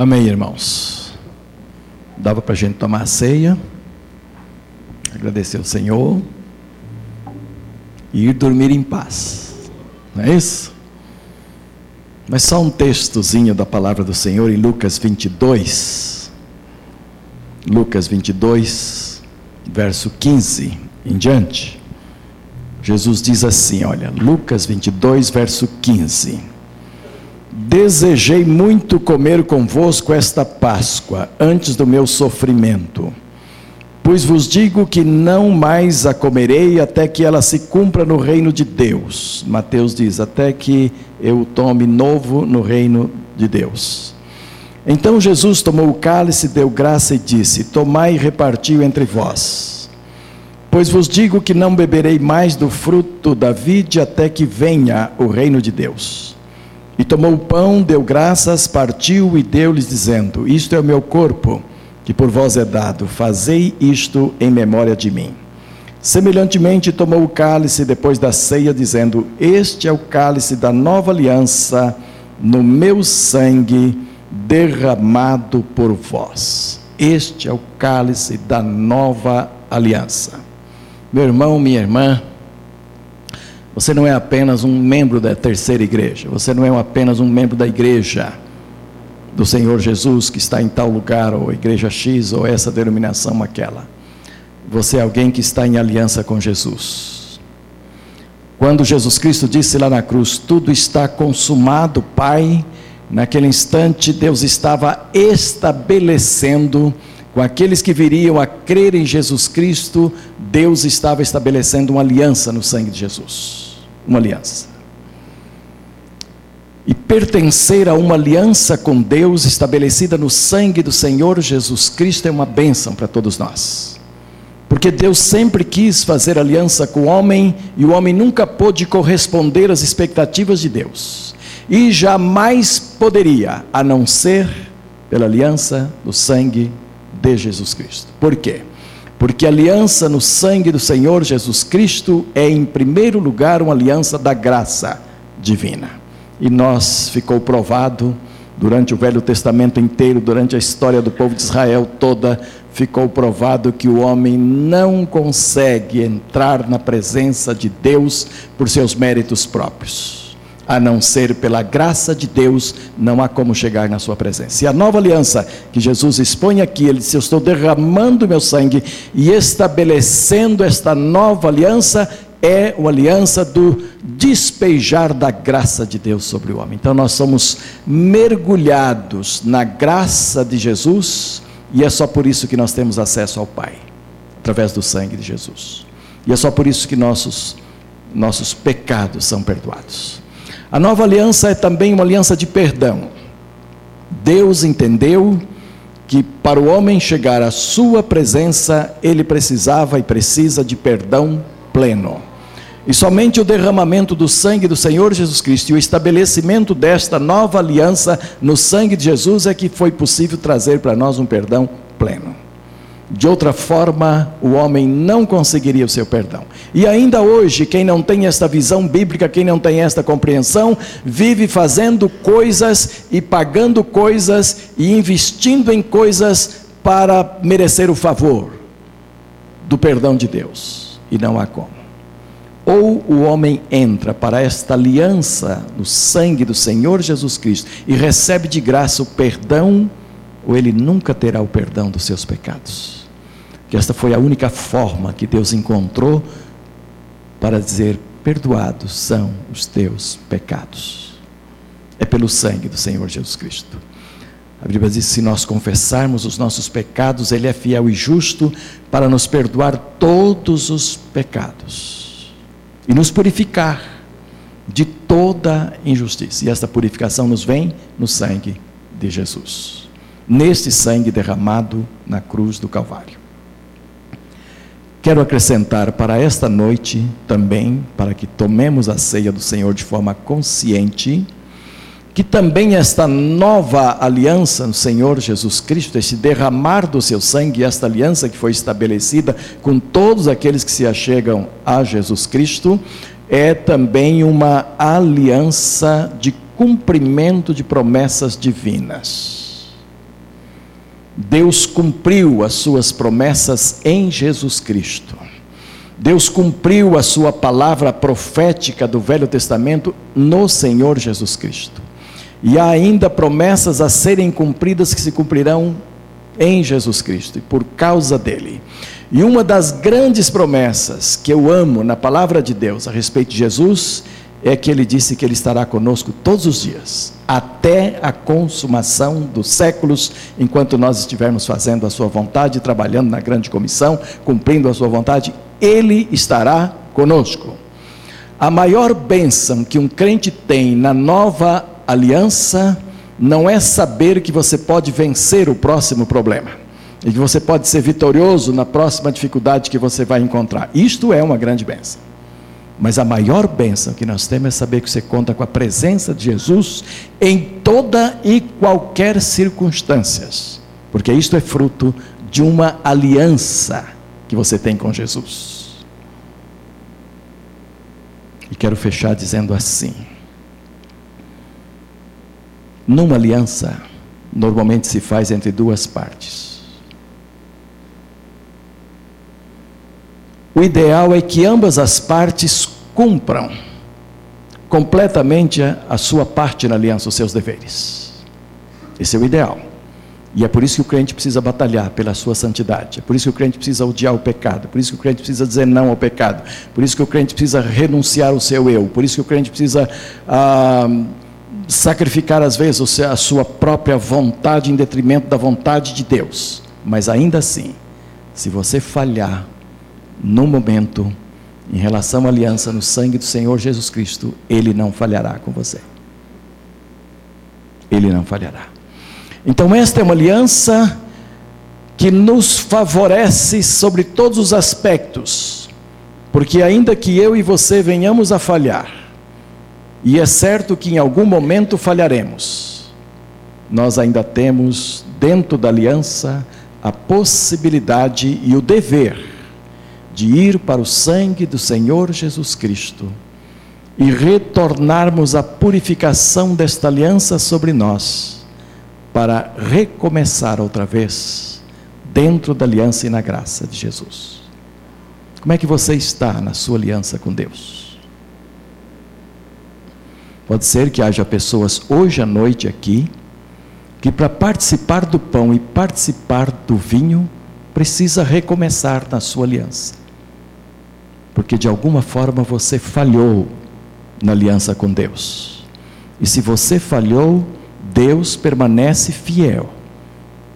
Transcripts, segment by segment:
Amém, irmãos. Dava para a gente tomar a ceia, agradecer ao Senhor e ir dormir em paz, não é isso? Mas só um textozinho da palavra do Senhor em Lucas 22. Lucas 22, verso 15 em diante. Jesus diz assim: olha, Lucas 22, verso 15. Desejei muito comer convosco esta Páscoa, antes do meu sofrimento. Pois vos digo que não mais a comerei até que ela se cumpra no reino de Deus. Mateus diz: até que eu tome novo no reino de Deus. Então Jesus tomou o cálice, deu graça e disse: Tomai e repartiu entre vós. Pois vos digo que não beberei mais do fruto da vide até que venha o reino de Deus. E tomou o pão, deu graças, partiu e deu-lhes, dizendo: Isto é o meu corpo que por vós é dado, fazei isto em memória de mim. Semelhantemente, tomou o cálice depois da ceia, dizendo: Este é o cálice da nova aliança, no meu sangue derramado por vós. Este é o cálice da nova aliança. Meu irmão, minha irmã, você não é apenas um membro da terceira igreja, você não é apenas um membro da igreja do Senhor Jesus que está em tal lugar, ou igreja X, ou essa denominação, aquela. Você é alguém que está em aliança com Jesus. Quando Jesus Cristo disse lá na cruz: Tudo está consumado, Pai, naquele instante Deus estava estabelecendo, com aqueles que viriam a crer em Jesus Cristo, Deus estava estabelecendo uma aliança no sangue de Jesus. Uma aliança e pertencer a uma aliança com Deus estabelecida no sangue do Senhor Jesus Cristo é uma bênção para todos nós. Porque Deus sempre quis fazer aliança com o homem e o homem nunca pôde corresponder às expectativas de Deus. E jamais poderia, a não ser pela aliança do sangue de Jesus Cristo. Por quê? Porque a aliança no sangue do Senhor Jesus Cristo é, em primeiro lugar, uma aliança da graça divina e nós ficou provado durante o Velho Testamento inteiro, durante a história do povo de Israel toda, ficou provado que o homem não consegue entrar na presença de Deus por seus méritos próprios. A não ser pela graça de Deus, não há como chegar na sua presença. E a nova aliança que Jesus expõe aqui, ele disse: Eu estou derramando meu sangue e estabelecendo esta nova aliança é uma aliança do despejar da graça de Deus sobre o homem. Então nós somos mergulhados na graça de Jesus e é só por isso que nós temos acesso ao Pai, através do sangue de Jesus. E é só por isso que nossos nossos pecados são perdoados. A nova aliança é também uma aliança de perdão. Deus entendeu que para o homem chegar à sua presença, ele precisava e precisa de perdão pleno. E somente o derramamento do sangue do Senhor Jesus Cristo e o estabelecimento desta nova aliança no sangue de Jesus é que foi possível trazer para nós um perdão pleno. De outra forma, o homem não conseguiria o seu perdão. E ainda hoje, quem não tem esta visão bíblica, quem não tem esta compreensão, vive fazendo coisas e pagando coisas e investindo em coisas para merecer o favor do perdão de Deus. E não há como. Ou o homem entra para esta aliança no sangue do Senhor Jesus Cristo e recebe de graça o perdão, ou ele nunca terá o perdão dos seus pecados. Que esta foi a única forma que Deus encontrou para dizer: perdoados são os teus pecados. É pelo sangue do Senhor Jesus Cristo. A Bíblia diz: se nós confessarmos os nossos pecados, Ele é fiel e justo para nos perdoar todos os pecados e nos purificar de toda injustiça. E esta purificação nos vem no sangue de Jesus. Neste sangue derramado na cruz do Calvário. Quero acrescentar para esta noite também, para que tomemos a ceia do Senhor de forma consciente, que também esta nova aliança no Senhor Jesus Cristo, este derramar do seu sangue, esta aliança que foi estabelecida com todos aqueles que se achegam a Jesus Cristo, é também uma aliança de cumprimento de promessas divinas. Deus cumpriu as suas promessas em Jesus Cristo. Deus cumpriu a sua palavra profética do Velho Testamento no Senhor Jesus Cristo. E há ainda promessas a serem cumpridas que se cumprirão em Jesus Cristo e por causa dele. E uma das grandes promessas que eu amo na palavra de Deus a respeito de Jesus é que ele disse que ele estará conosco todos os dias, até a consumação dos séculos, enquanto nós estivermos fazendo a sua vontade, trabalhando na grande comissão, cumprindo a sua vontade, ele estará conosco. A maior bênção que um crente tem na nova aliança não é saber que você pode vencer o próximo problema e que você pode ser vitorioso na próxima dificuldade que você vai encontrar. Isto é uma grande bênção. Mas a maior bênção que nós temos é saber que você conta com a presença de Jesus em toda e qualquer circunstâncias, porque isto é fruto de uma aliança que você tem com Jesus. E quero fechar dizendo assim: numa aliança, normalmente se faz entre duas partes. O ideal é que ambas as partes cumpram completamente a sua parte na aliança, os seus deveres. Esse é o ideal. E é por isso que o crente precisa batalhar pela sua santidade. É por isso que o crente precisa odiar o pecado. É por isso que o crente precisa dizer não ao pecado. É por isso que o crente precisa renunciar ao seu eu. É por isso que o crente precisa ah, sacrificar às vezes a sua própria vontade em detrimento da vontade de Deus. Mas ainda assim, se você falhar no momento em relação à aliança no sangue do Senhor Jesus Cristo, ele não falhará com você. Ele não falhará. Então, esta é uma aliança que nos favorece sobre todos os aspectos, porque ainda que eu e você venhamos a falhar, e é certo que em algum momento falharemos, nós ainda temos dentro da aliança a possibilidade e o dever de ir para o sangue do Senhor Jesus Cristo e retornarmos à purificação desta aliança sobre nós, para recomeçar outra vez dentro da aliança e na graça de Jesus. Como é que você está na sua aliança com Deus? Pode ser que haja pessoas hoje à noite aqui que para participar do pão e participar do vinho precisa recomeçar na sua aliança porque de alguma forma você falhou na aliança com Deus. E se você falhou, Deus permanece fiel,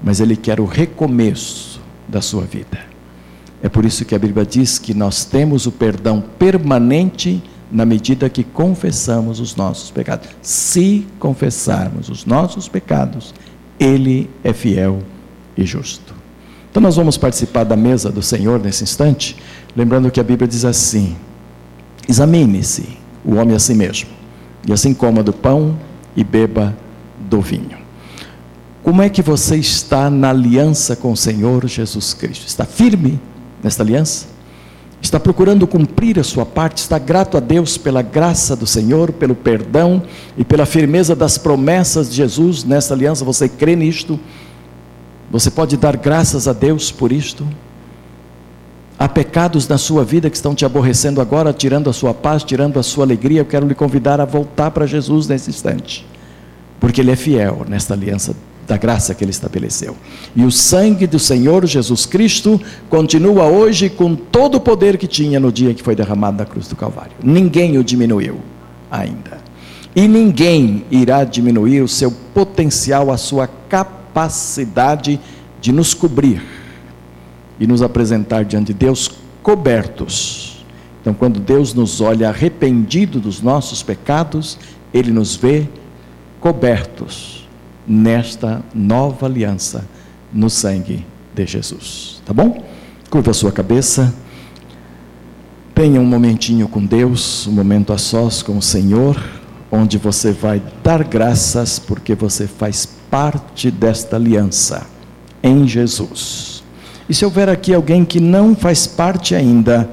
mas Ele quer o recomeço da sua vida. É por isso que a Bíblia diz que nós temos o perdão permanente na medida que confessamos os nossos pecados. Se confessarmos os nossos pecados, Ele é fiel e justo. Então nós vamos participar da mesa do Senhor nesse instante. Lembrando que a Bíblia diz assim: examine-se o homem a si mesmo, e assim coma do pão e beba do vinho. Como é que você está na aliança com o Senhor Jesus Cristo? Está firme nesta aliança? Está procurando cumprir a sua parte? Está grato a Deus pela graça do Senhor, pelo perdão e pela firmeza das promessas de Jesus nesta aliança? Você crê nisto? Você pode dar graças a Deus por isto? Há pecados na sua vida que estão te aborrecendo agora, tirando a sua paz, tirando a sua alegria. Eu quero lhe convidar a voltar para Jesus nesse instante, porque Ele é fiel nesta aliança da graça que Ele estabeleceu. E o sangue do Senhor Jesus Cristo continua hoje com todo o poder que tinha no dia que foi derramado na cruz do Calvário. Ninguém o diminuiu ainda. E ninguém irá diminuir o seu potencial, a sua capacidade de nos cobrir e nos apresentar diante de Deus cobertos. Então, quando Deus nos olha arrependido dos nossos pecados, Ele nos vê cobertos nesta nova aliança no sangue de Jesus. Tá bom? Curva a sua cabeça. Tenha um momentinho com Deus, um momento a sós com o Senhor, onde você vai dar graças porque você faz parte desta aliança em Jesus. E se houver aqui alguém que não faz parte ainda,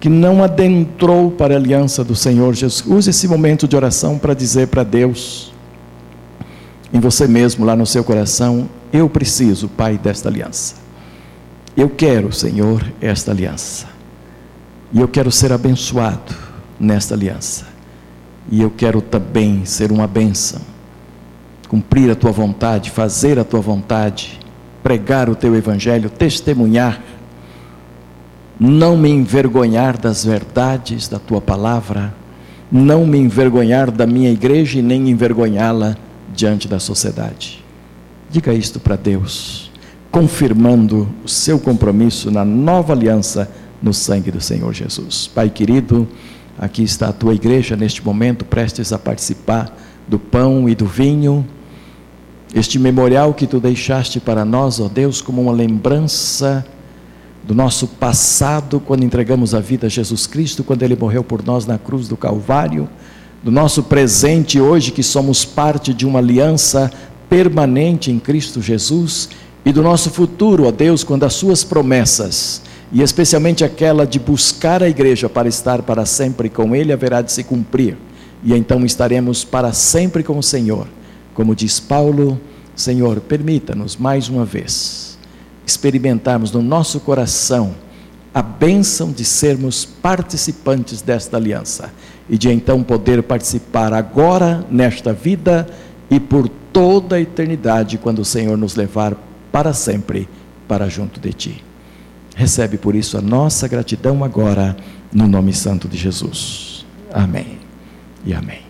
que não adentrou para a aliança do Senhor Jesus, use esse momento de oração para dizer para Deus, em você mesmo, lá no seu coração: eu preciso, Pai, desta aliança. Eu quero, Senhor, esta aliança. E eu quero ser abençoado nesta aliança. E eu quero também ser uma bênção, cumprir a tua vontade, fazer a tua vontade, pregar o teu evangelho, testemunhar, não me envergonhar das verdades da tua palavra, não me envergonhar da minha igreja e nem envergonhá-la diante da sociedade. Diga isto para Deus, confirmando o seu compromisso na nova aliança no sangue do Senhor Jesus. Pai querido, aqui está a tua igreja neste momento, prestes a participar do pão e do vinho. Este memorial que tu deixaste para nós, ó Deus, como uma lembrança do nosso passado, quando entregamos a vida a Jesus Cristo, quando Ele morreu por nós na cruz do Calvário, do nosso presente hoje, que somos parte de uma aliança permanente em Cristo Jesus, e do nosso futuro, ó Deus, quando as Suas promessas, e especialmente aquela de buscar a igreja para estar para sempre com Ele, haverá de se cumprir, e então estaremos para sempre com o Senhor. Como diz Paulo, Senhor, permita-nos mais uma vez experimentarmos no nosso coração a bênção de sermos participantes desta aliança e de então poder participar agora, nesta vida e por toda a eternidade, quando o Senhor nos levar para sempre para junto de Ti. Recebe por isso a nossa gratidão agora, no nome santo de Jesus. Amém e amém.